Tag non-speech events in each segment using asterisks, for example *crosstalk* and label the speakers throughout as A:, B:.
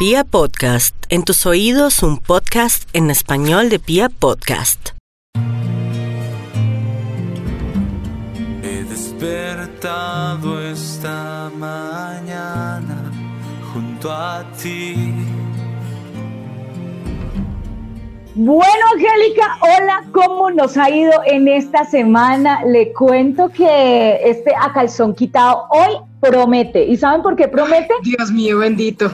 A: Pia Podcast, en tus oídos un podcast en español de Pia Podcast.
B: He despertado esta mañana junto a ti.
C: Bueno, Angélica, hola, ¿cómo nos ha ido en esta semana? Le cuento que este a calzón quitado hoy promete. ¿Y saben por qué promete?
D: Dios mío, bendito.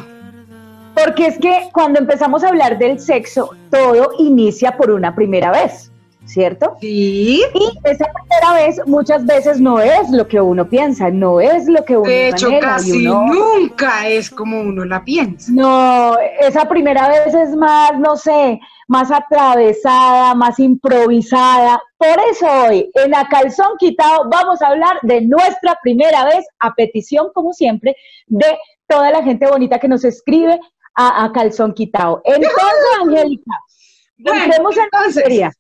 C: Porque es que cuando empezamos a hablar del sexo, todo inicia por una primera vez, ¿cierto?
D: Sí.
C: Y esa primera vez muchas veces no es lo que uno piensa, no es lo que uno
D: De hecho, casi
C: uno-
D: nunca es como uno la piensa.
C: No, esa primera vez es más, no sé, más atravesada, más improvisada. Por eso hoy, en A Calzón Quitado, vamos a hablar de nuestra primera vez, a petición, como siempre, de toda la gente bonita que nos escribe a, a Calzón Quitado. Entonces, *laughs* Angélica,
D: Bueno,
C: entremos en
D: entonces,
C: materia.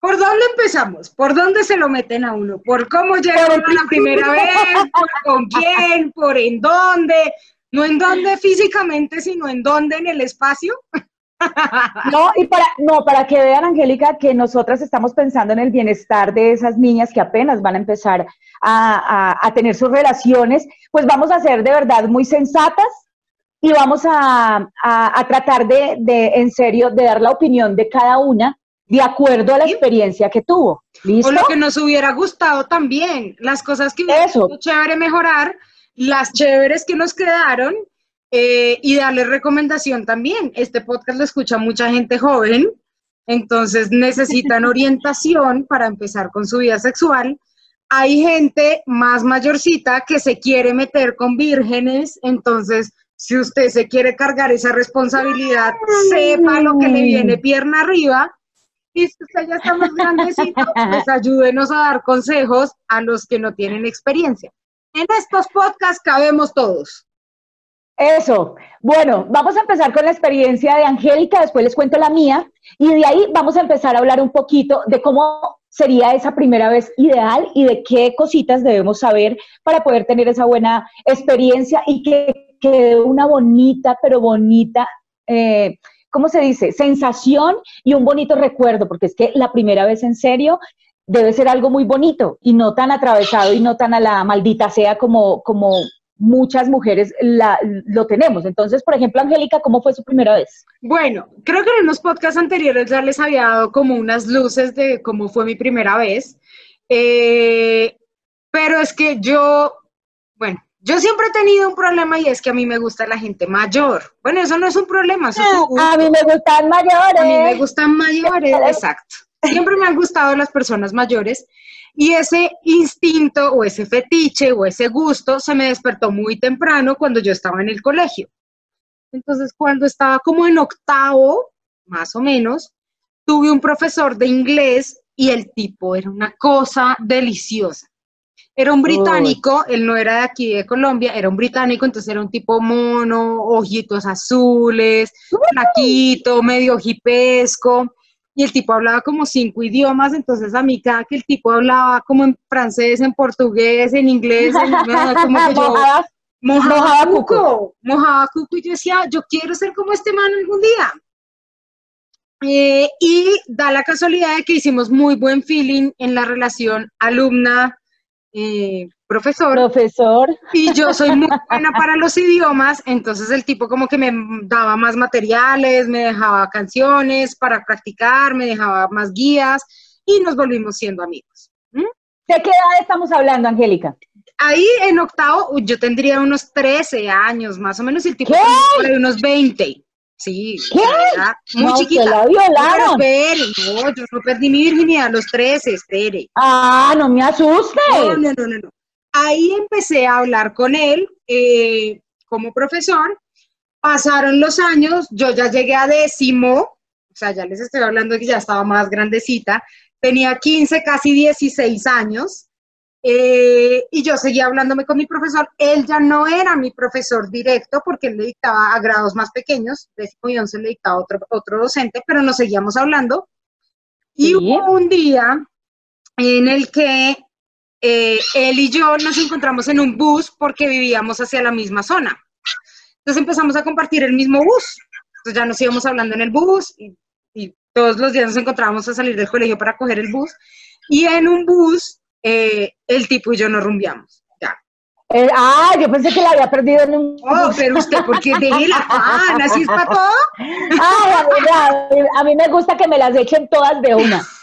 D: ¿Por dónde empezamos? ¿Por dónde se lo meten a uno? ¿Por cómo llega
C: Por
D: uno la primera vez? ¿Por *laughs* con quién? ¿Por en dónde? No en dónde físicamente, sino en dónde en el espacio. *laughs*
C: No, y para, no, para que vean, Angélica, que nosotras estamos pensando en el bienestar de esas niñas que apenas van a empezar a, a- a tener sus relaciones, pues vamos a ser de verdad muy sensatas y vamos a, a- a tratar de, de, en serio, de dar la opinión de cada una de acuerdo a la experiencia que tuvo. ¿Listo?
D: O lo que nos hubiera gustado también, las cosas que hubiera
C: Eso.
D: sido chévere mejorar, las chéveres que nos quedaron eh, y darle recomendación también. Este podcast lo escucha mucha gente joven, entonces necesitan *laughs* orientación para empezar con su vida sexual. Hay gente más mayorcita que se quiere meter con vírgenes, entonces si usted se quiere cargar esa responsabilidad, sepa lo que le viene pierna arriba. Y si usted ya está más grandecito, pues ayúdenos a dar consejos a los que no tienen experiencia. En estos podcasts cabemos todos.
C: Eso. Bueno, vamos a empezar con la experiencia de Angélica, después les cuento la mía, y de ahí vamos a empezar a hablar un poquito de cómo sería esa primera vez ideal y de qué cositas debemos saber para poder tener esa buena experiencia y que quede una bonita, pero bonita, eh, ¿cómo se dice? Sensación y un bonito recuerdo, porque es que la primera vez en serio debe ser algo muy bonito y no tan atravesado y no tan a la maldita sea como, como muchas mujeres lo tenemos. Entonces, por ejemplo, Angélica, ¿cómo fue su primera vez?
D: Bueno, creo que en unos podcasts anteriores ya les había dado como unas luces de cómo fue mi primera vez. Eh, pero es que yo, bueno, yo siempre he tenido un problema y es que a mí me gusta la gente mayor. Bueno, eso no es un problema, eso es un gusto.
C: A mí me gustan mayores.
D: A mí me gustan mayores, *laughs* exacto. Siempre me han gustado las personas mayores y ese instinto o ese fetiche o ese gusto se me despertó muy temprano cuando yo estaba en el colegio. Entonces, cuando estaba como en octavo, más o menos, tuve un profesor de inglés y el tipo era una cosa deliciosa. Era un británico, él no era de aquí de Colombia, era un británico, entonces era un tipo mono, ojitos azules, flaquito, medio hipesco, y el tipo hablaba como cinco idiomas, entonces a mí cada que el tipo hablaba como en francés, en portugués, en inglés, en, *laughs* como que yo mojaba
C: Mojaba
D: cuco, mojaba cuco y yo decía, yo quiero ser como este man algún día. Eh, y da la casualidad de que hicimos muy buen feeling en la relación alumna eh, profesor
C: Profesor.
D: y yo soy muy *laughs* buena para los idiomas, entonces el tipo como que me daba más materiales, me dejaba canciones para practicar, me dejaba más guías y nos volvimos siendo amigos. ¿Mm?
C: ¿De qué edad estamos hablando, Angélica?
D: Ahí en octavo yo tendría unos 13 años más o menos y el tipo ahí unos 20. Sí,
C: ¿Qué?
D: muy
C: No,
D: chiquita.
C: la violaron.
D: espere, no, yo no perdí mi virginidad a los 13, espere.
C: Ah, no me asuste.
D: No, no, no, no, no. Ahí empecé a hablar con él eh, como profesor. Pasaron los años, yo ya llegué a décimo, o sea, ya les estoy hablando de que ya estaba más grandecita. Tenía 15, casi 16 años. Eh, y yo seguía hablándome con mi profesor. Él ya no era mi profesor directo porque él le dictaba a grados más pequeños, décimo y once le dictaba otro, otro docente, pero nos seguíamos hablando. Y
C: Sí.
D: hubo un día en el que eh, él y yo nos encontramos en un bus porque vivíamos hacia la misma zona. Entonces empezamos a compartir el mismo bus. Entonces ya nos íbamos hablando en el bus y, y todos los días nos encontrábamos a salir del colegio para coger el bus. Y en un bus, eh, el tipo y yo nos rumbiamos. Ya.
C: Eh, ah, yo pensé que la había perdido en un...
D: Oh, pero usted, ¿por qué *laughs* deje la pan? ¿Así es para todo?
C: Ay, amiga, a mí me gusta que me las echen todas de una. *laughs*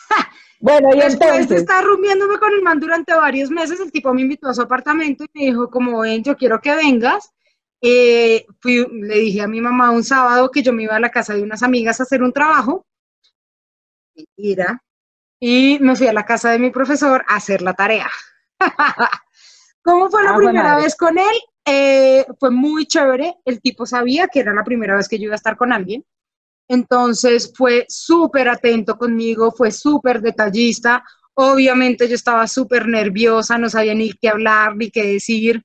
C: Bueno, y
D: Después de
C: entonces,
D: estar rumbiéndome con el man durante varios meses, el tipo me invitó a su apartamento y me dijo, como ven, yo quiero que vengas. Eh, fui- le dije a mi mamá un sábado que yo me iba a la casa de unas amigas a hacer un trabajo. Mentira. Y me fui a la casa de mi profesor a hacer la tarea. *laughs* ¿Cómo fue la
C: Ah,
D: primera vez con él? Eh, fue muy chévere. El tipo sabía que era la primera vez que yo iba a estar con alguien. Entonces fue súper atento conmigo, fue súper detallista. Obviamente yo estaba súper nerviosa, no sabía ni qué hablar ni qué decir.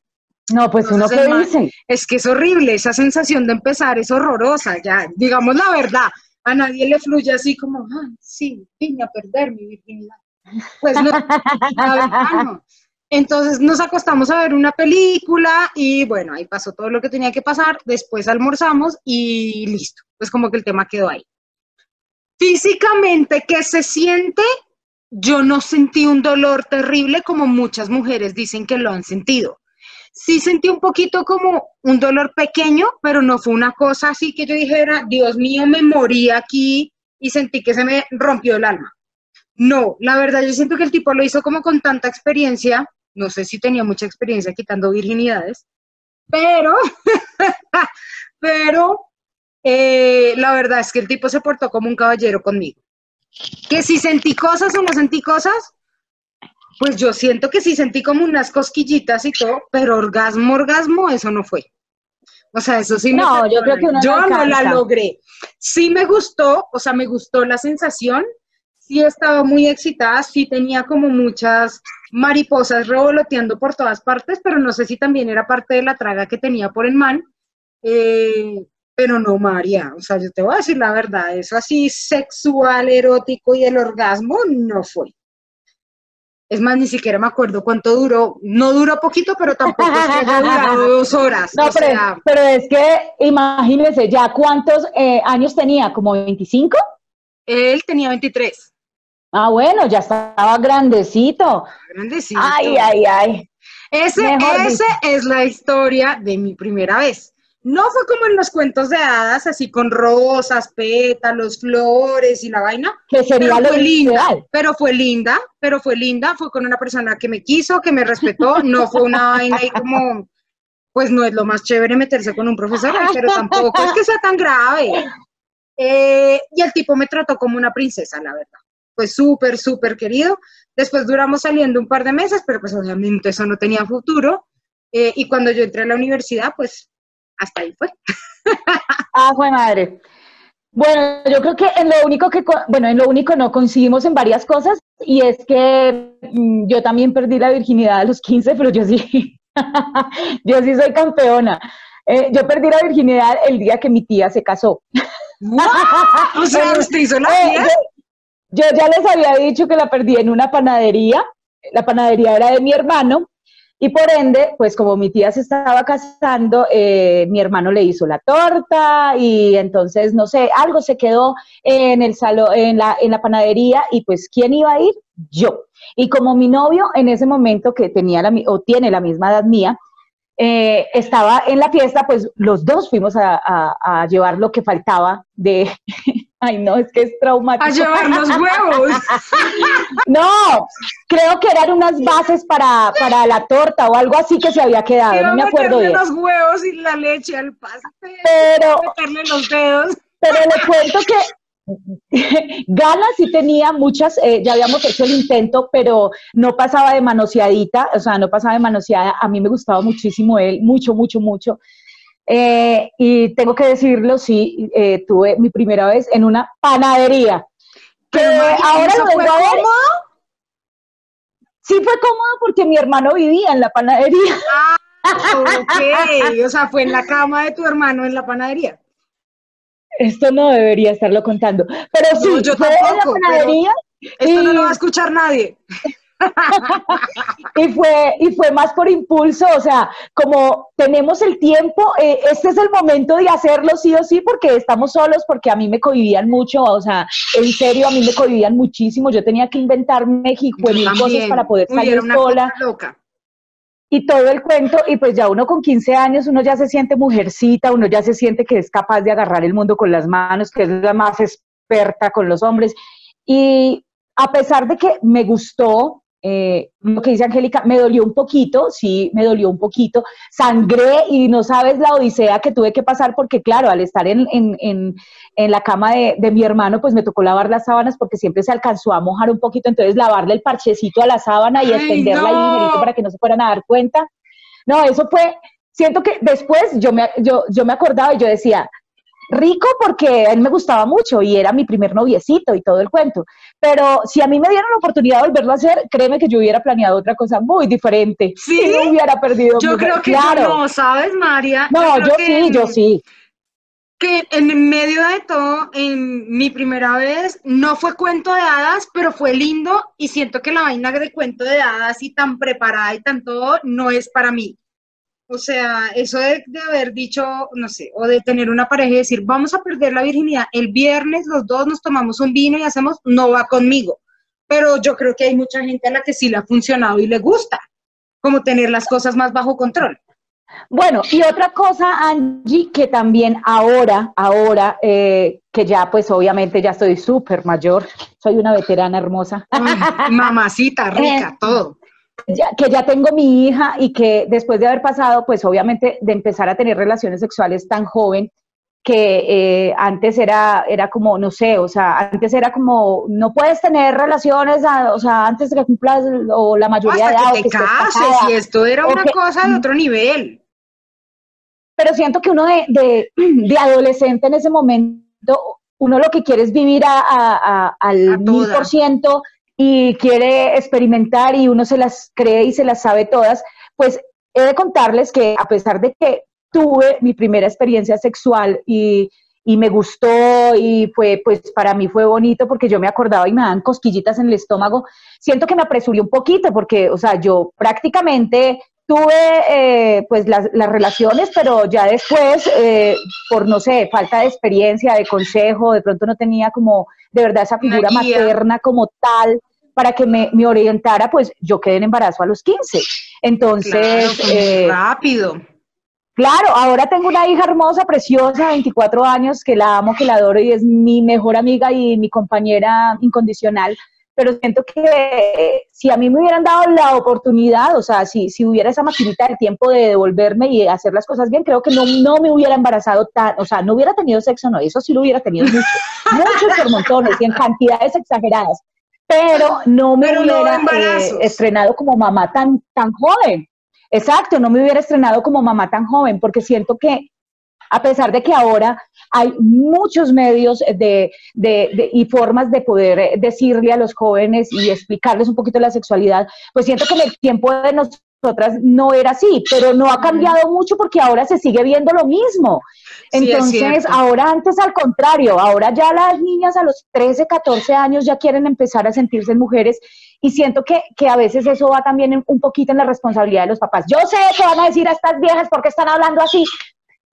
C: no, pues uno
D: Entonces,
C: que
D: el man-
C: dice.
D: Es que es horrible, esa sensación de empezar es horrorosa, ya, digamos la verdad. A nadie le fluye así como, ah, sí, vine a perder mi virginidad. Pues no, no. Entonces nos acostamos a ver una película y bueno, ahí pasó todo lo que tenía que pasar, después almorzamos y listo, pues como que el tema quedó ahí. Físicamente, ¿qué se siente? Yo no sentí un dolor terrible como muchas mujeres dicen que lo han sentido. Sí sentí un poquito como un dolor pequeño, pero no fue una cosa así que yo dijera, Dios mío, me morí aquí y sentí que se me rompió el alma. No, la verdad yo siento que el tipo lo hizo como con tanta experiencia, no sé si tenía mucha experiencia quitando virginidades, pero, *laughs* pero eh, la verdad es que el tipo se portó como un caballero conmigo. Que si sentí cosas o no sentí cosas, pues yo siento que sí sentí como unas cosquillitas y todo, pero orgasmo, orgasmo, eso no fue. O sea, eso sí me
C: No, yo creo que no
D: yo no la logré. Sí me gustó, o sea, me gustó la sensación, sí estaba muy excitada, sí tenía como muchas mariposas revoloteando por todas partes, pero no sé si también era parte de la traga que tenía por el man. Eh, pero no, María, o sea, yo te voy a decir la verdad, eso así sexual, erótico y el orgasmo no fue. Es más, ni siquiera me acuerdo cuánto duró. No duró poquito, pero tampoco es que haya *laughs* dos horas.
C: No, pero,
D: sea,
C: pero es que imagínense ya cuántos eh, años tenía, como 25.
D: él tenía 23.
C: Ah, bueno, ya estaba grandecito.
D: Grandecito.
C: Ay, ay, ay.
D: Ese, ese es la historia de mi primera vez. No fue como en los cuentos de hadas, así con rosas, pétalos, flores y la vaina.
C: Que sería
D: pero
C: lo
D: fue linda,
C: ideal.
D: pero fue linda, pero fue linda, fue con una persona que me quiso, que me respetó, no fue una vaina ahí como, pues no es lo más chévere meterse con un profesor, pero tampoco es que sea tan grave. Eh, y el tipo me trató como una princesa, la verdad. Fue súper, súper querido. Después duramos saliendo un par de meses, pero pues obviamente eso no tenía futuro. Eh, y cuando yo entré a la universidad, pues hasta ahí fue.
C: Ah, fue madre. Bueno, yo creo que en lo único que, bueno, en lo único no coincidimos en varias cosas y es que mm, yo también perdí la virginidad a los 15, pero yo sí, *laughs* yo sí soy campeona. Eh, yo perdí la virginidad el día que mi tía se casó. *laughs*
D: O sea, usted hizo la
C: Eh, yo, yo ya les había dicho que la perdí en una panadería. La panadería era de mi hermano. Y por ende, pues como mi tía se estaba casando, eh, mi hermano le hizo la torta y entonces, no sé, algo se quedó en el salón, en la, en la panadería y pues, ¿quién iba a ir? Yo. Y como mi novio en ese momento que tenía la, o tiene la misma edad mía, eh, estaba en la fiesta, pues los dos fuimos a, a- a llevar lo que faltaba de... *laughs* Ay, no, es que es traumático.
D: A llevar los huevos. *laughs*
C: No, creo que eran unas bases para, para la torta o algo así que se había quedado,
D: Iba
C: no me acuerdo bien.
D: los huevos y la leche al pastel.
C: Pero,
D: Meterle los dedos.
C: pero le cuento que *laughs* ganas sí tenía muchas, eh, ya habíamos hecho el intento, pero no pasaba de manoseadita, o sea, no pasaba de manoseada. A mí me gustaba muchísimo él, mucho, mucho, mucho. Eh, y tengo que decirlo, sí, eh, tuve mi primera vez en una panadería. Que ahora
D: ¿eso
C: lo
D: fue
C: vengo a ver.
D: cómodo?
C: Sí fue cómodo porque mi hermano vivía en la panadería.
D: Ok, o sea, fue en la cama de tu hermano en la panadería.
C: Esto no debería estarlo contando. Pero sí,
D: No, yo
C: la
D: tampoco, pero
C: panadería.
D: Esto no lo va a escuchar nadie. *laughs*
C: y, fue, y fue más por impulso, o sea, como tenemos el tiempo, eh, este es el momento de hacerlo sí o sí, porque estamos solos, porque a mí me cohibivían mucho, o sea, en serio, a mí me cohibivían muchísimo, yo tenía que inventarme mil cosas para poder salir sola. Y todo el cuento, y pues ya uno con 15 años, uno ya se siente mujercita, uno ya se siente que es capaz de agarrar el mundo con las manos, que es la más experta con los hombres. Y a pesar de que me gustó, eh, lo que dice Angélica, me dolió un poquito, sí, me dolió un poquito, sangré y no sabes la odisea que tuve que pasar porque claro, al estar en, en, en, la cama de, de, mi hermano, pues me tocó lavar las sábanas porque siempre se alcanzó a mojar un poquito, entonces lavarle el parchecito a la sábana y extenderla ahí para que no se fueran a dar cuenta. No, eso fue, siento que después yo me, yo, yo me acordaba y yo decía, rico porque él me gustaba mucho y era mi primer noviecito y todo el cuento. Pero si a mí me dieran la oportunidad de volverlo a hacer, créeme que yo hubiera planeado otra cosa muy diferente.
D: Sí.
C: Y no hubiera perdido.
D: Yo creo que no, ¿sabes, María?
C: No, yo, sí, yo sí.
D: Que en medio de todo, en mi primera vez, no fue cuento de hadas, pero fue lindo y siento que la vaina de cuento de hadas y tan preparada y tan todo no es para mí. O sea, eso de, haber dicho, no sé, o de tener una pareja y decir, vamos a perder la virginidad, el viernes los dos nos tomamos un vino y hacemos, no va conmigo. Pero yo creo que hay mucha gente a la que sí le ha funcionado y le gusta, como tener las cosas más bajo control.
C: Bueno, y otra cosa, Angie, que también ahora, ahora, eh, que ya pues obviamente ya estoy súper mayor, soy una veterana hermosa.
D: mamacita, rica, *laughs* eh, todo
C: que ya tengo mi hija y que después de haber pasado, pues obviamente de empezar a tener relaciones sexuales tan joven, que eh, antes era, era como, no sé, o sea, antes era como, no puedes tener relaciones, o sea, antes de que cumplas o la mayoría de
D: edad. Que te cases, y esto era una cosa de otro nivel.
C: Pero siento que uno de, de, *clears throat* de, adolescente en ese momento, uno lo que quiere es vivir a, a, al mil por ciento y quiere experimentar y uno se las cree y se las sabe todas, pues he de contarles que a pesar de que tuve mi primera experiencia sexual y, y me gustó y fue, pues para mí fue bonito porque yo me acordaba y me daban cosquillitas en el estómago, siento que me apresuré un poquito porque, o sea, yo prácticamente tuve eh, pues las, las, relaciones, pero ya después, eh, por no sé, falta de experiencia, de consejo, de pronto no tenía como de verdad esa figura materna como tal para que me, me, orientara, pues yo quedé en embarazo a los 15. Entonces...
D: Claro, eh, rápido.
C: Claro, ahora tengo una hija hermosa, preciosa, 24 años, que la amo, que la adoro y es mi mejor amiga y mi compañera incondicional. Pero siento que si a mí me hubieran dado la oportunidad, o sea, si, si hubiera esa maquinita del tiempo de devolverme y hacer las cosas bien, creo que no, no me hubiera embarazado tan, o sea, no hubiera tenido sexo, no, eso sí lo hubiera tenido mucho, *laughs* muchos por montones y en cantidades exageradas pero no me hubiera eh, estrenado como mamá tan, tan joven. Exacto, no me hubiera estrenado como mamá tan joven, porque siento que a pesar de que ahora hay muchos medios de, de, y formas de poder decirle a los jóvenes y explicarles un poquito la sexualidad, pues siento que en el tiempo de nosotros otras no era así, pero no ha cambiado mucho porque ahora se sigue viendo lo mismo. Entonces, ahora antes al contrario, ahora ya las niñas a los 13, 14 años ya quieren empezar a sentirse mujeres y siento que, que a veces eso va también un poquito en la responsabilidad de los papás. Yo sé que van a decir a estas viejas porque están hablando así.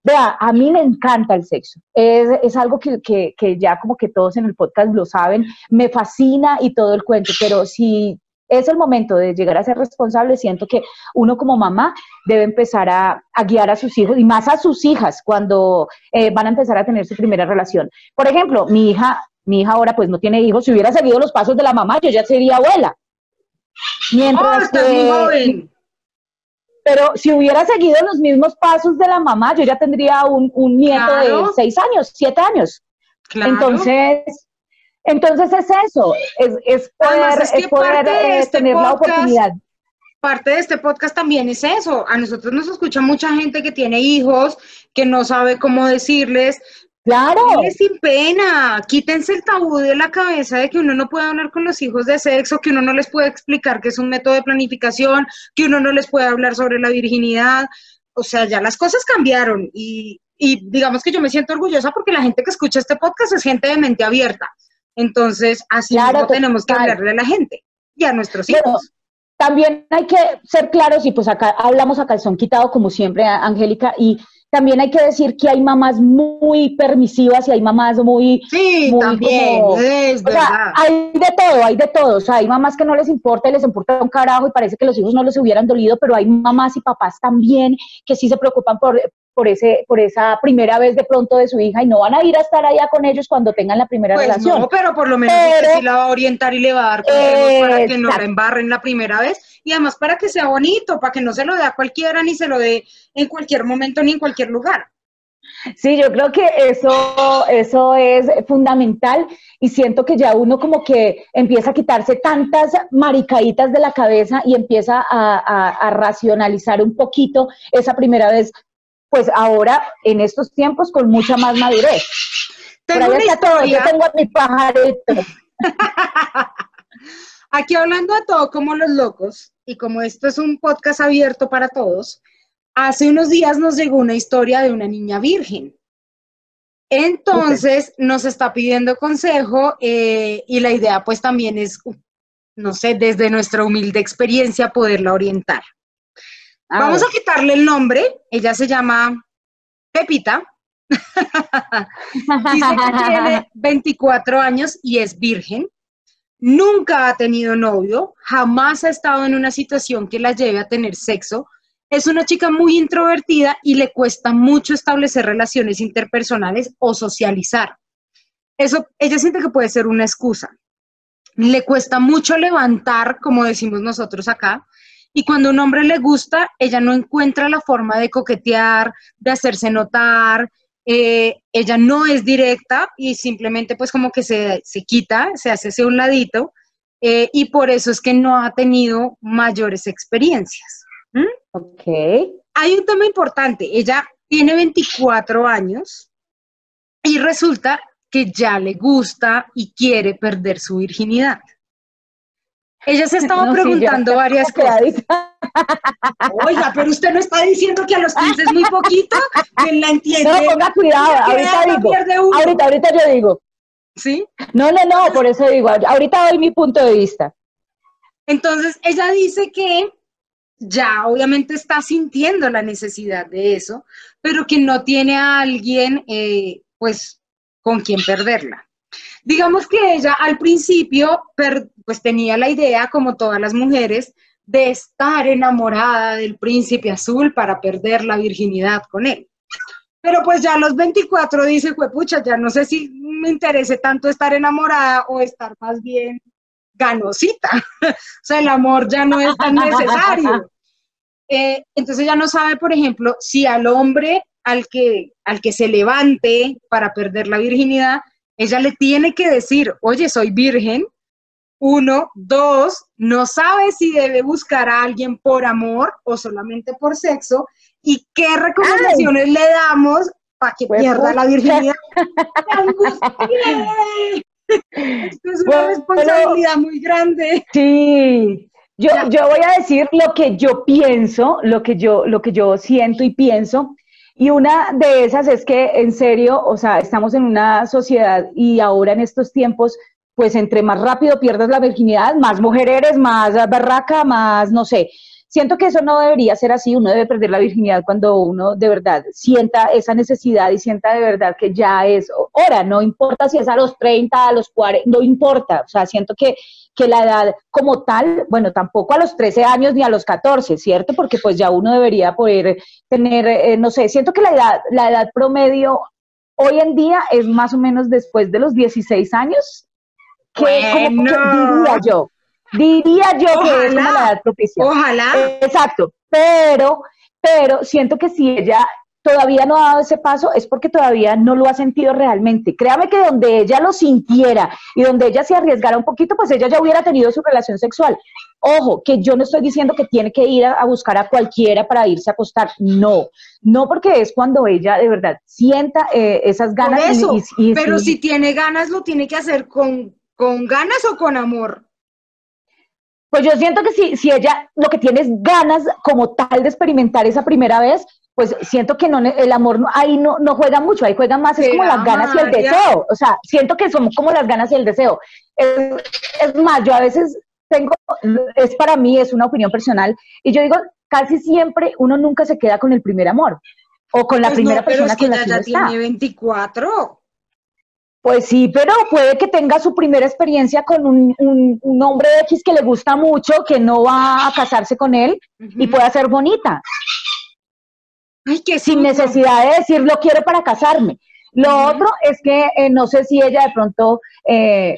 C: Vea, a mí me encanta el sexo. Es, es algo que, que, que ya como que todos en el podcast lo saben. Me fascina y todo el cuento, pero si es el momento de llegar a ser responsable. Siento que uno como mamá debe empezar a, guiar a sus hijos y más a sus hijas cuando eh, van a empezar a tener su primera relación. Por ejemplo, mi hija, mi hija ahora pues no tiene hijos. Si hubiera seguido los pasos de la mamá, yo ya sería abuela. Mientras oh, que, pero si hubiera seguido los mismos pasos de la mamá, yo ya tendría un, nieto de seis años, siete años. Entonces, entonces es eso, es, poder, eh, este tener la oportunidad.
D: Parte de este podcast también es eso. A nosotros nos escucha mucha gente que tiene hijos, que no sabe cómo decirles.
C: Claro.
D: sin pena, quítense el tabú de la cabeza de que uno no puede hablar con los hijos de sexo, que uno no les puede explicar que es un método de planificación, que uno no les puede hablar sobre la virginidad. O sea, ya las cosas cambiaron y, y digamos que yo me siento orgullosa porque la gente que escucha este podcast es gente de mente abierta. Entonces, así claro, tenemos que hablarle a la gente y a nuestros hijos.
C: también hay que ser claros y pues acá hablamos a calzón quitado como siempre, Angélica, y también hay que decir que hay mamás muy permisivas y hay mamás muy...
D: Sí, también, es verdad.
C: hay de todo, hay de todo. O sea, hay mamás que no les importa y les importa un carajo y parece que los hijos no les hubieran dolido, pero hay mamás y papás también que sí se preocupan por, por, ese, por esa primera vez de pronto de su hija y no van a ir a estar allá con ellos cuando tengan la primera
D: pues
C: relación.
D: No, pero por lo menos sí la va a orientar y le va a dar consejos para que no la embarren la primera vez y además para que sea bonito, para que no se lo dé a cualquiera ni se lo dé en cualquier momento ni en cualquier lugar.
C: Sí, yo creo que eso, eso es fundamental y siento que ya uno como que empieza a quitarse tantas maricaditas de la cabeza y empieza a racionalizar un poquito esa primera vez pues ahora en estos tiempos con mucha más madurez.
D: Tengo una todo,
C: yo tengo a mi pajarito. *laughs*
D: Aquí hablando a todo como los locos, y como esto es un podcast abierto para todos, hace unos días nos llegó una historia de una niña virgen. Entonces nos está pidiendo consejo eh, y la idea pues también es, no sé, desde nuestra humilde experiencia poderla orientar. Vamos a quitarle el nombre. Ella se llama Pepita. *laughs* Dice que tiene 24 años y es virgen. Nunca ha tenido novio, jamás ha estado en una situación que la lleve a tener sexo. Es una chica muy introvertida y le cuesta mucho establecer relaciones interpersonales o socializar. Eso, ella siente que puede ser una excusa. Le cuesta mucho levantar, como decimos nosotros acá, y cuando un hombre le gusta, ella no encuentra la forma de coquetear, de hacerse notar, eh, ella no es directa y simplemente pues como que se, quita, se hace hacia un ladito eh, y por eso es que no ha tenido mayores experiencias.
C: Ok.
D: Hay un tema importante, ella tiene 24 años y resulta que ya le gusta y quiere perder su virginidad. Ella se estaba preguntando varias cosas. Oiga, pero usted no está diciendo que a los 15 es muy poquito, que la entiende.
C: No, ponga cuidado, ahorita digo. Ahorita, ahorita yo digo.
D: ¿Sí?
C: No, no, no, por eso digo, ahorita doy mi punto de vista.
D: Entonces, ella dice que ya obviamente está sintiendo la necesidad de eso, pero que no tiene a alguien, eh, pues, con quien perderla. Digamos que ella al principio pues tenía la idea, como todas las mujeres, de estar enamorada del príncipe azul para perder la virginidad con él. Pero pues ya a los 24 dice, pucha, ya no sé si me interese tanto estar enamorada o estar más bien ganosita. *laughs* o sea, el amor ya no es tan necesario. *laughs* Eh, entonces ya no sabe, por ejemplo, si al hombre al que, al que se levante para perder la virginidad, ella le tiene que decir, oye, soy virgen. Uno, dos, no sabe si debe buscar a alguien por amor o solamente por sexo. ¿Y qué recomendaciones le damos para que pues, pierda la virginidad? *laughs* Esto es una responsabilidad muy grande.
C: Sí. Yo, yo voy a decir lo que yo pienso, lo que yo, lo que yo siento y pienso. Y una de esas es que, en serio, o sea, estamos en una sociedad y ahora en estos tiempos, pues entre más rápido pierdas la virginidad, más mujer eres, más barraca, más, no sé. Siento que eso no debería ser así, uno debe perder la virginidad cuando uno de verdad sienta esa necesidad y sienta de verdad que ya es hora, no importa si es a los 30, a los 40, no importa, o sea, siento que que la edad como tal, bueno, tampoco a los 13 años ni a los 14, ¿cierto? Porque pues ya uno debería poder tener, eh, no sé, siento que la edad, la edad promedio hoy en día es más o menos después de los 16 años, que, como diría yo, diría yo que es edad propicia.
D: Ojalá.
C: Exacto, pero, pero siento que si ella todavía no ha dado ese paso es porque todavía no lo ha sentido realmente. Créame que donde ella lo sintiera y donde ella se arriesgara un poquito, pues ella ya hubiera tenido su relación sexual. Ojo, que yo no estoy diciendo que tiene que ir a, buscar a cualquiera para irse a acostar. No, no porque es cuando ella de verdad sienta eh, esas ganas.
D: pero si tiene ganas, lo tiene que hacer con, con ganas o con amor.
C: Pues yo siento que si, si ella lo que tiene es ganas como tal de experimentar esa primera vez, pues siento que no el amor ahí no, no juega mucho, ahí juega más, es como las ganas y el deseo. O sea, siento que son como las ganas y el deseo. Es, más, yo a veces tengo, es para mí, es una opinión personal, y yo digo, casi siempre uno nunca se queda con el primer amor o con la
D: Pues
C: primera
D: no, pero
C: persona
D: es que
C: con la que
D: ya
C: está.
D: tiene 24.
C: Pues sí, pero puede que tenga su primera experiencia con un, un- un hombre X que le gusta mucho, que no va a casarse con él y pueda ser bonita,
D: Ay, qué
C: sin necesidad de decir lo quiero para casarme. Lo otro es que eh, no sé si ella de pronto eh,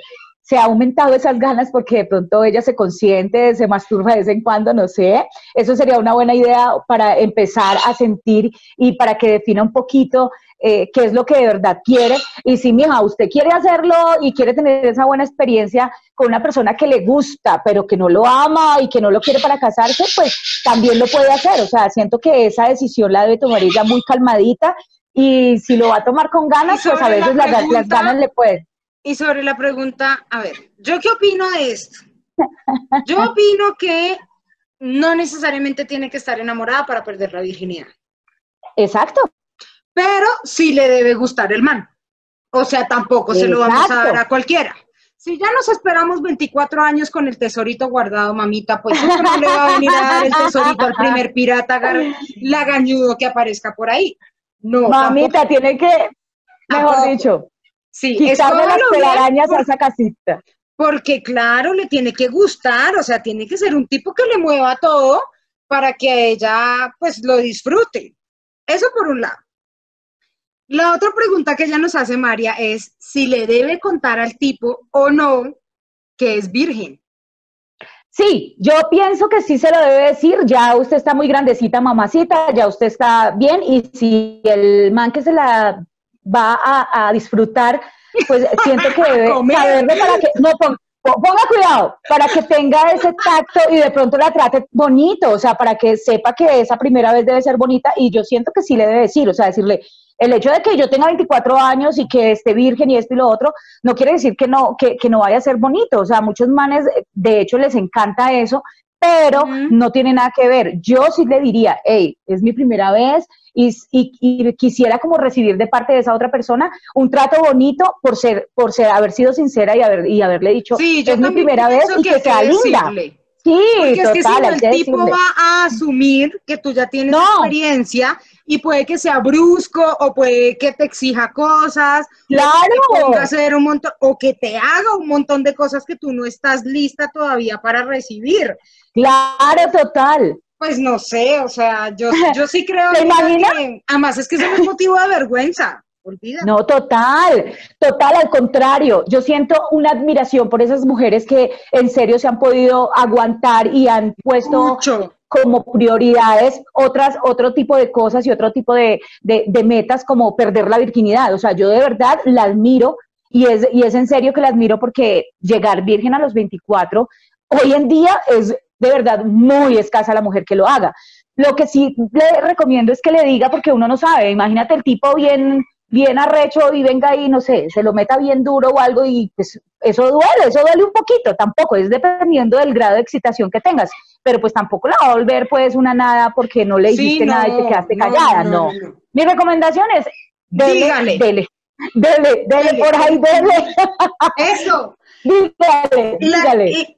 C: se ha aumentado esas ganas porque de pronto ella se consiente, se masturba de vez en cuando, no sé. Eso sería una buena idea para empezar a sentir y para que defina un poquito eh, qué es lo que de verdad quiere. Y si, mija, usted quiere hacerlo y quiere tener esa buena experiencia con una persona que le gusta, pero que no lo ama y que no lo quiere para casarse, pues también lo puede hacer. O sea, siento que esa decisión la debe tomar ella muy calmadita y si lo va a tomar con ganas, pues a
D: la
C: veces las, las ganas le pueden.
D: Y sobre la pregunta, a ver, ¿yo qué opino de esto? Yo opino que no necesariamente tiene que estar enamorada para perder la virginidad,
C: Exacto.
D: pero sí le debe gustar el man. O sea, tampoco se lo vamos a dar a cualquiera. Si ya nos esperamos 24 años con el tesorito guardado, mamita, pues eso no le va a venir a dar el tesorito al primer pirata lagañudo que aparezca por ahí. No,
C: Mamita,
D: tampoco.
C: tiene que, mejor
D: Tampoco.
C: dicho,
D: sí,
C: quitarle las telarañas a
D: por-
C: esa casita.
D: Porque claro, le tiene que gustar, o sea, tiene que ser un tipo que le mueva todo para que ella pues lo disfrute. Eso por un lado. La otra pregunta que ella nos hace María es si le debe contar al tipo o no que es virgen.
C: Sí, yo pienso que sí se lo debe decir, ya usted está muy grandecita, mamacita, ya usted está bien, y si el man que se la va a, a disfrutar, pues siento que debe *laughs* saberlo para que, no, pon- pon- ponga cuidado, para que tenga ese tacto y de pronto la trate bonito, o sea, para que sepa que esa primera vez debe ser bonita, y yo siento que sí le debe decir, o sea, decirle, el hecho de que yo tenga 24 años y que esté virgen y esto y lo otro, no quiere decir que no, que, que no vaya a ser bonito. O sea, muchos manes, de hecho, les encanta eso, pero no tiene nada que ver. Yo sí le diría, hey, es mi primera vez y, y- y quisiera como recibir de parte de esa otra persona un trato bonito por ser, por ser, haber sido sincera y, haber, y haberle dicho,
D: Sí, yo
C: es mi primera vez y que,
D: hay
C: sea linda.
D: decirle.
C: Sí,
D: Porque es que si
C: total,
D: no, el
C: que
D: tipo
C: decirle.
D: va a asumir que tú ya tienes
C: No.
D: experiencia y puede que sea brusco o puede que te exija cosas, te
C: Claro.
D: ponga a hacer un montón o que te haga un montón de cosas que tú no estás lista todavía para recibir.
C: Claro, total.
D: Pues no sé, o sea, yo, yo sí *laughs* creo
C: ¿Te imaginas?
D: que además es que eso es motivo de vergüenza, olvida.
C: No, total, total, al contrario. Yo siento una admiración por esas mujeres que en serio se han podido aguantar y han puesto
D: Mucho.
C: como prioridades otras, otro tipo de cosas y otro tipo de, de- de metas como perder la virginidad. O sea, yo de verdad la admiro y es, y es en serio que la admiro porque llegar virgen a los 24 hoy en día es de verdad muy escasa la mujer que lo haga. Lo que sí le recomiendo es que le diga porque uno no sabe. Imagínate el tipo bien bien arrecho y venga ahí, no sé, se lo meta bien duro o algo y pues eso duele, eso duele un poquito, tampoco, es dependiendo del grado de excitación que tengas, pero pues tampoco la va a volver pues una nada porque no le
D: Sí,
C: dijiste nada y te quedaste
D: no,
C: callada,
D: no,
C: no. Mi recomendación es, dele,
D: Dígale.
C: dele, dele, dele,
D: Dele,
C: por ahí, dele,
D: Eso. *laughs*
C: dígale,
D: La-
C: dígale.
D: y,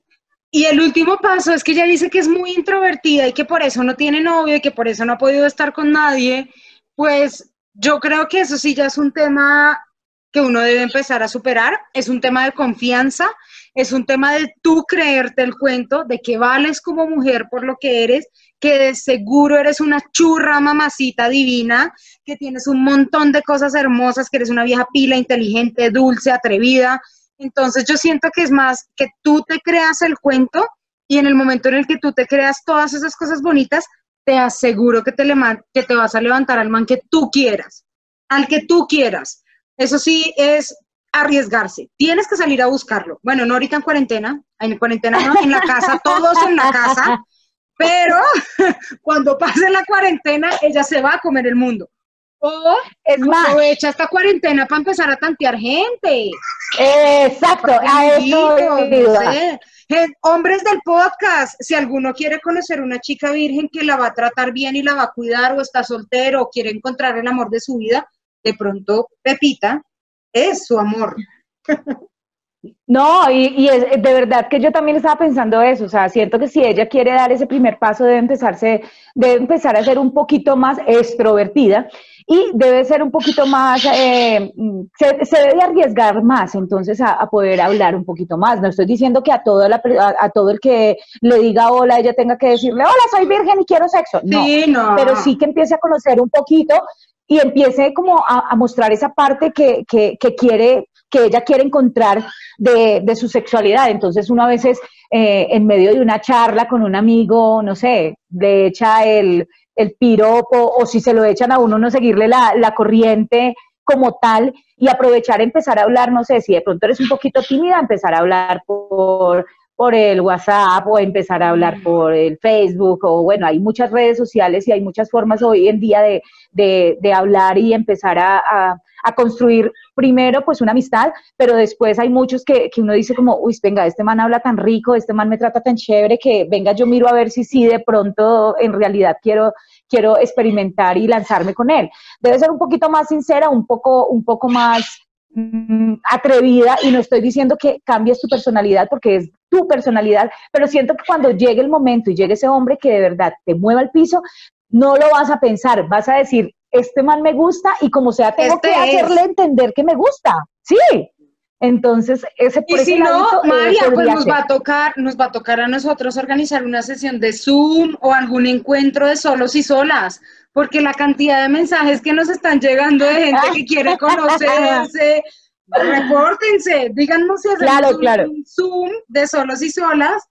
D: y el último paso es que ella dice que es muy introvertida y que por eso no tiene novio y que por eso no ha podido estar con nadie. Pues yo creo que eso sí ya es un tema que uno debe empezar a superar. Es un tema de confianza, es un tema de tú creerte el cuento, de que vales como mujer por lo que eres, que de seguro eres una churra mamacita divina, que tienes un montón de cosas hermosas, que eres una vieja pila, inteligente, dulce, atrevida. Entonces yo siento que es más que tú te creas el cuento y en el momento en el que tú te creas todas esas cosas bonitas, te aseguro que te, le que te vas a levantar al man que tú quieras, al que tú quieras. Eso sí es arriesgarse. Tienes que salir a buscarlo. Bueno, no ahorita en cuarentena, en cuarentena no, en la casa, *laughs* todos en la casa, pero *laughs* cuando pase la cuarentena, ella se va a comer el mundo. O
C: Es más,
D: aprovecha esta cuarentena para empezar a tantear gente.
C: exacto, a eso
D: no sé. Hombres del podcast, si alguno quiere conocer una chica virgen que la va a tratar bien y la va a cuidar o está soltero o quiere encontrar el amor de su vida, de pronto Pepita es su amor.
C: No, y, es, de verdad que yo también estaba pensando eso, o sea, siento que si ella quiere dar ese primer paso debe empezarse, debe empezar a ser un poquito más extrovertida y debe ser un poquito más, eh, se, debe arriesgar más entonces a, poder hablar un poquito más. No estoy diciendo que a todo, a, todo el que le diga hola ella tenga que decirle, hola, soy virgen y quiero sexo. No, sí, no. pero sí que empiece a conocer un poquito y empiece como a, mostrar esa parte que, que, que quiere que ella quiere encontrar de, de su sexualidad. Entonces uno a veces eh, en medio de una charla con un amigo, no sé, le echa el, el piropo o si se lo echan a uno, no seguirle la, la corriente como tal y aprovechar, empezar a hablar, no sé, si de pronto eres un poquito tímida, empezar a hablar por, por el WhatsApp o empezar a hablar por el Facebook o bueno, hay muchas redes sociales y hay muchas formas hoy en día de, de, de hablar y empezar a, a construir primero pues una amistad, pero después hay muchos que, que, uno dice como, uy, venga, este man habla tan rico, este man me trata tan chévere que venga, yo miro a ver si sí de pronto en realidad quiero, quiero experimentar y lanzarme con él. Debe ser un poquito más sincera, un poco, un poco más mm, atrevida y no estoy diciendo que cambies tu personalidad porque es tu personalidad, pero siento que cuando llegue el momento y llegue ese hombre que de verdad te mueva al piso, no lo vas a pensar, vas a decir, este man me gusta y como sea, tengo este que hacerle entender que me gusta. Sí. Entonces, ese
D: Y si no, eh, María, pues nos va a tocar, nos va a tocar a nosotros organizar una sesión de Zoom o algún encuentro de solos y solas, porque la cantidad de mensajes que nos están llegando de gente que quiere *laughs* conocerse, repórtense, díganos si hacemos un Zoom de solos y solas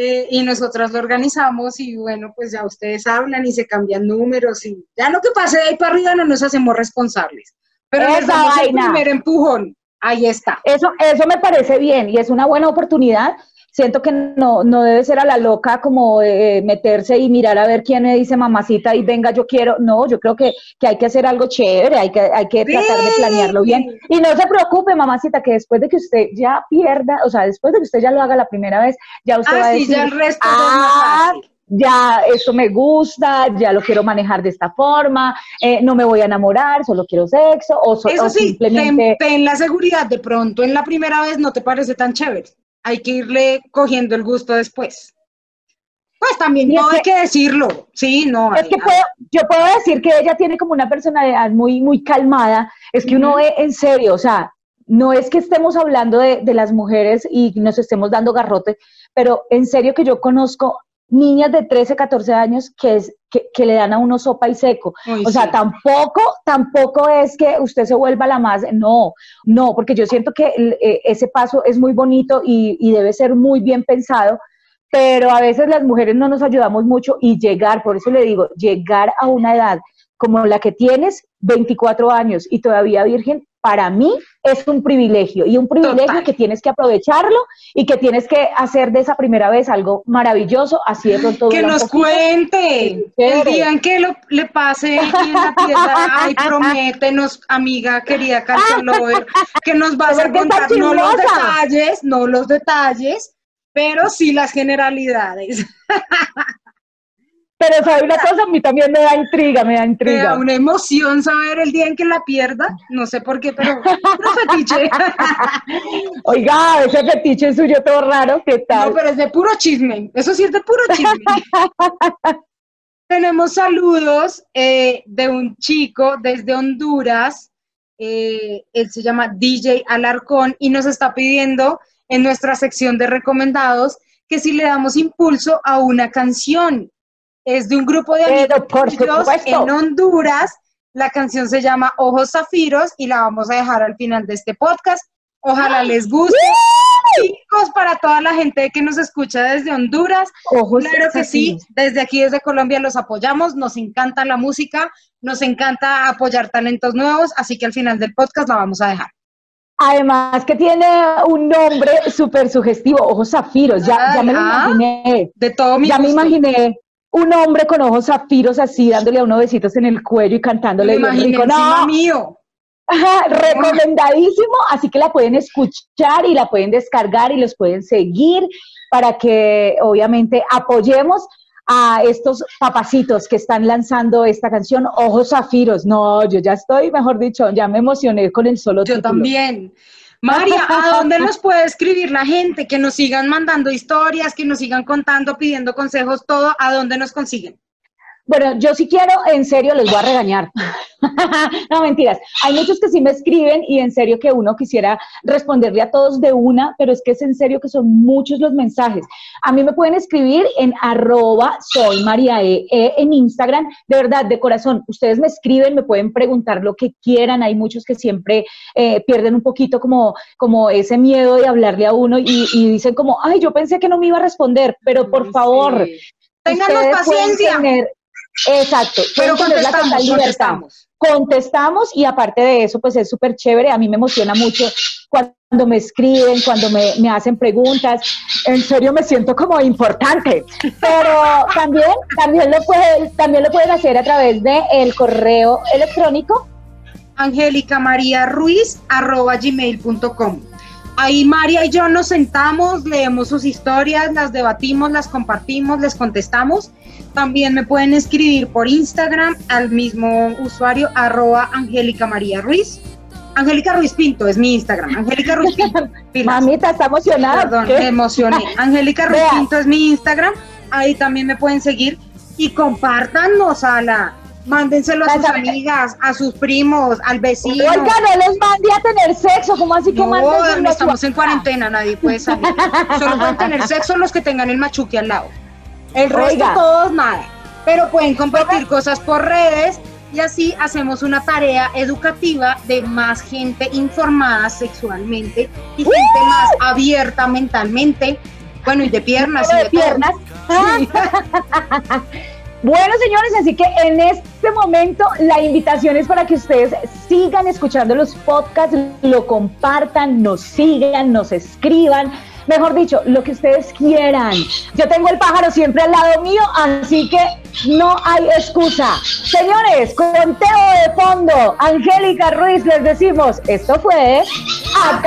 D: eh, y nosotros lo organizamos y bueno, pues ya ustedes hablan y se cambian números y ya lo que pase de ahí para arriba no nos hacemos responsables. Pero Esa les damos el primer empujón. Ahí está.
C: Eso, eso me parece bien y es una buena oportunidad siento que no, no debe ser a la loca como eh, meterse y mirar a ver quién me dice mamacita y venga, yo quiero. No, yo creo que, que hay que hacer algo chévere, hay que, hay que tratar de planearlo bien. Y no se preocupe, mamacita, que después de que usted ya pierda, o sea, después de que usted ya lo haga la primera vez, ya usted ah, va a decir,
D: ya el resto
C: ah, ya eso me gusta, ya lo quiero manejar de esta forma, eh, no me voy a enamorar, solo quiero sexo, o,
D: eso
C: sí, simplemente...
D: ten, la seguridad, de pronto en la primera vez no te parece tan chévere hay que irle cogiendo el gusto después. Pues también no hay que, decirlo, sí, no.
C: Es que yo puedo decir que ella tiene como una personalidad muy, muy calmada, es que uno ve en serio, o sea, no es que estemos hablando de, las mujeres y nos estemos dando garrote, pero en serio que yo conozco niñas de 13, 14 años que, es, que, le dan a uno sopa y seco. o sea, tampoco, tampoco es que usted se vuelva la más, no, no, porque yo siento que eh, ese paso es muy bonito y, y debe ser muy bien pensado, pero a veces las mujeres no nos ayudamos mucho y llegar, por eso le digo, llegar a una edad como la que tienes, 24 años y todavía virgen, para mí es un privilegio y un privilegio que tienes que aprovecharlo y que tienes que hacer de esa primera vez algo maravilloso, así de pronto.
D: Que nos cuente. El día en que lo, le pase aquí en la tierra, ay, prométenos, amiga querida *laughs* Lover, que nos vas a contar no los detalles, no los detalles, pero sí las generalidades. *laughs*
C: Pero sabe una cosa, a mí también me da intriga, me da intriga. Me da
D: una emoción saber el día en que la pierda, no sé por qué, pero fetiche. *laughs*
C: Oiga, ese fetiche suyo todo raro, ¿qué tal?
D: No, pero es de puro chisme, eso sí es de puro chisme. *laughs* Tenemos saludos eh, de un chico desde Honduras, eh, él se llama DJ Alarcón y nos está pidiendo en nuestra sección de recomendados que si le damos impulso a una canción es de un grupo de amigos en Honduras. La canción se llama Ojos Zafiros y la vamos a dejar al final de este podcast. Ojalá les guste. Chicos, para toda la gente que nos escucha desde Honduras, Ojos claro que sí, desde aquí, desde Colombia, los apoyamos, nos encanta la música, nos encanta apoyar talentos nuevos, así que al final del podcast la vamos a dejar.
C: Además que tiene un nombre súper sugestivo, Ojos Zafiros, ya, ya me lo ah, imaginé.
D: De todo mi
C: Ya me imaginé un hombre con ojos zafiros así, dándole a uno besitos en el cuello y cantándole
D: bien rico. No, mío. *laughs*
C: recomendadísimo, así que la pueden escuchar y la pueden descargar y los pueden seguir para que obviamente apoyemos a estos papacitos que están lanzando esta canción, Ojos Zafiros. No, yo ya estoy, mejor dicho, ya me emocioné con el solo
D: Yo también. María, ¿a dónde nos puede escribir la gente? Que nos sigan mandando historias, que nos sigan contando, pidiendo consejos, todo, ¿a dónde nos consiguen?
C: Bueno, yo sí quiero, en serio, les voy a regañar. *laughs* no, mentiras. Hay muchos que sí me escriben y en serio que uno quisiera responderle a todos de una, pero es que es en serio que son muchos los mensajes. A mí me pueden escribir en arroba soy María e, e, en Instagram. De verdad, de corazón, ustedes me escriben, me pueden preguntar lo que quieran. Hay muchos que siempre eh, pierden un poquito como, como ese miedo de hablarle a uno y, dicen como, ay, yo pensé que no me iba a responder, pero por favor,
D: Ténganos paciencia.
C: Exacto.
D: Pero contestamos, contestamos.
C: Contestamos y aparte de eso, pues es súper chévere. A mí me emociona mucho cuando me escriben, cuando me, me, hacen preguntas. En serio me siento como importante. Pero también, también, lo, pueden, también lo pueden hacer a través del el correo electrónico.
D: Angélica María Ruiz arroba gmail.com. Ahí María y yo nos sentamos, leemos sus historias, las debatimos, las compartimos, les contestamos. También me pueden escribir por Instagram al mismo usuario arroba Angélica María Ruiz. Angélica Ruiz Pinto es mi Instagram. Angélica Ruiz Pinto. *laughs*
C: Mamita, está emocionada.
D: Perdón, me emocioné. *laughs* Angélica Ruiz Pinto es mi Instagram. Ahí también me pueden seguir y compártanos a la Mándenselo a sus amigas, a sus primos, al vecino.
C: Oiga, no les mande a tener sexo, ¿cómo así que
D: no, No, estamos en cuarentena, nadie puede salir. *laughs* Solo pueden tener sexo los que tengan el machuque al lado. El resto todos nada. Pero pueden compartir cosas por redes y así hacemos una tarea educativa de más gente informada sexualmente y gente más abierta mentalmente. Bueno, y de piernas.
C: Y de, piernas. *laughs* Bueno, señores, así que en este momento la invitación es para que ustedes sigan escuchando los podcasts, lo compartan, nos sigan, nos escriban. Mejor dicho, lo que ustedes quieran. Yo tengo el pájaro siempre al lado mío, así que no hay excusa. Señores, conteo de fondo, Angélica Ruiz, les decimos, esto fue A